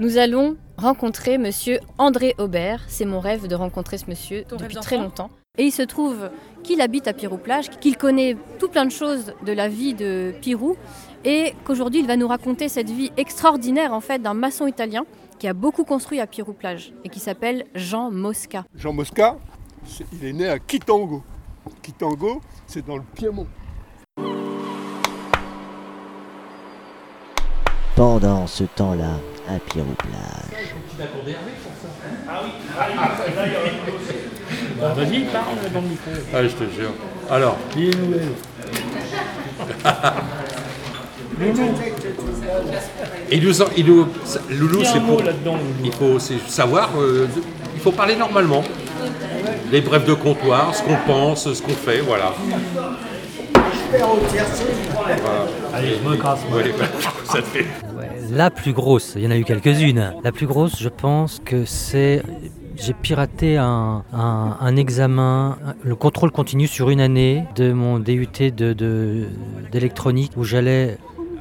Nous allons rencontrer monsieur André Aubert. C'est mon rêve de rencontrer ce monsieur Ton depuis très longtemps. Et il se trouve qu'il habite à Pirou-Plage, qu'il connaît tout plein de choses de la vie de Pirou et qu'aujourd'hui il va nous raconter cette vie extraordinaire en fait d'un maçon italien qui a beaucoup construit à Pirou-Plage et qui s'appelle Jean Mosca. Jean Mosca, il est né à Kitango. Kitango, c'est dans le Piémont. Pendant ce temps-là, à Pirou-Plage. Vas-y, parle dans le micro. Ah, je te jure. Alors, il nous, en- il nous- ça- Loulou, un c'est mot pour. là-dedans, Loulou. Il faut c'est savoir, euh, de- il faut parler normalement. Les brefs de comptoir, ce qu'on pense, ce qu'on fait, voilà. Allez, je me casse. moi. Ouais, ça te fait. La plus grosse, il y en a eu quelques-unes. La plus grosse, je pense que c'est. J'ai piraté un, un- un examen, le contrôle continu sur une année de mon DUT de- de- d'électronique où j'allais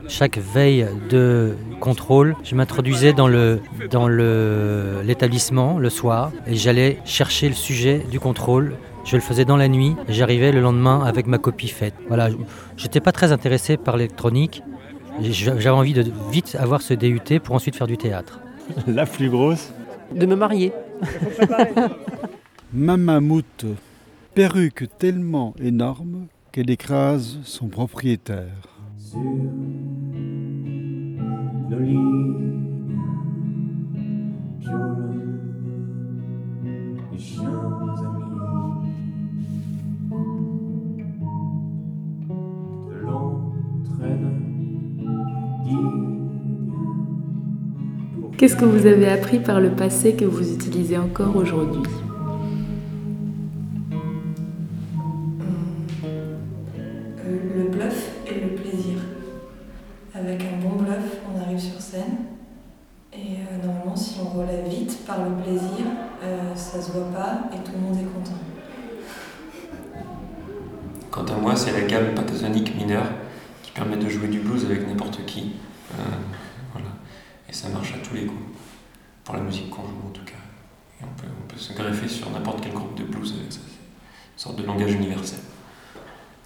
chaque veille de contrôle, je m'introduisais dans le dans le l'établissement le soir et j'allais chercher le sujet du contrôle. Je le faisais dans la nuit et j'arrivais le lendemain avec ma copie faite. Voilà, j'étais pas très intéressé par l'électronique. J'avais envie de vite avoir ce DUT pour ensuite faire du théâtre. La plus grosse. De me marier. Mamamout, perruque tellement énorme qu'elle écrase son propriétaire. Qu'est-ce que vous avez appris par le passé que vous utilisez encore aujourd'hui Euh, le bluff et le plaisir. Avec un bon bluff, on arrive sur scène. Et euh, normalement, si on relève vite par le plaisir, euh, ça se voit pas et tout le monde est content. Quant à moi, c'est la gamme pentatonique mineure permet de jouer du blues avec n'importe qui. Euh, voilà. Et ça marche à tous les coups. Pour la musique qu'on joue en tout cas. Et on peut, on peut se greffer sur n'importe quel groupe de blues avec ça. C'est une sorte de langage universel.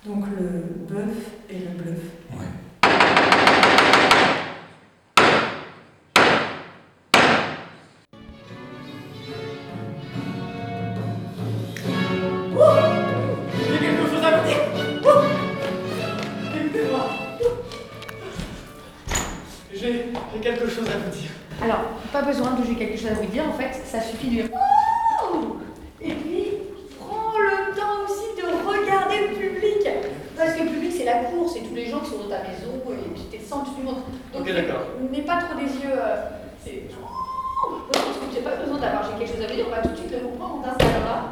Donc le bluff et le bluff. Ouais. J'ai quelque chose à vous dire. Alors, pas besoin de j'ai quelque chose à vous dire, en fait, ça suffit de dire Ouh Et puis, prends le temps aussi de regarder le public. Parce que le public, c'est la cour, c'est tous les gens qui sont dans ta maison, et puis t'es le centre du monde. Donc, Ok, d'accord. Mets pas trop des yeux. euh, c'est. Je pense que j'ai pas besoin d'avoir j'ai quelque chose à vous dire, on va tout de suite le comprendre dans ce là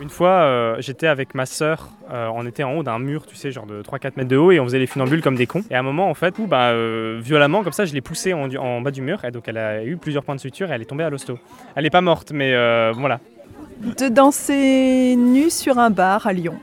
Une fois, euh, j'étais avec ma sœur, euh, on était en haut d'un mur, tu sais, genre de 3-4 mètres de haut, et on faisait les funambules comme des cons. Et à un moment, en fait, où, bah, euh, violemment, comme ça, je l'ai poussée en, en bas du mur, et donc elle a eu plusieurs points de suture, et elle est tombée à l'hosto. Elle n'est pas morte, mais voilà. De danser nu sur un bar à Lyon.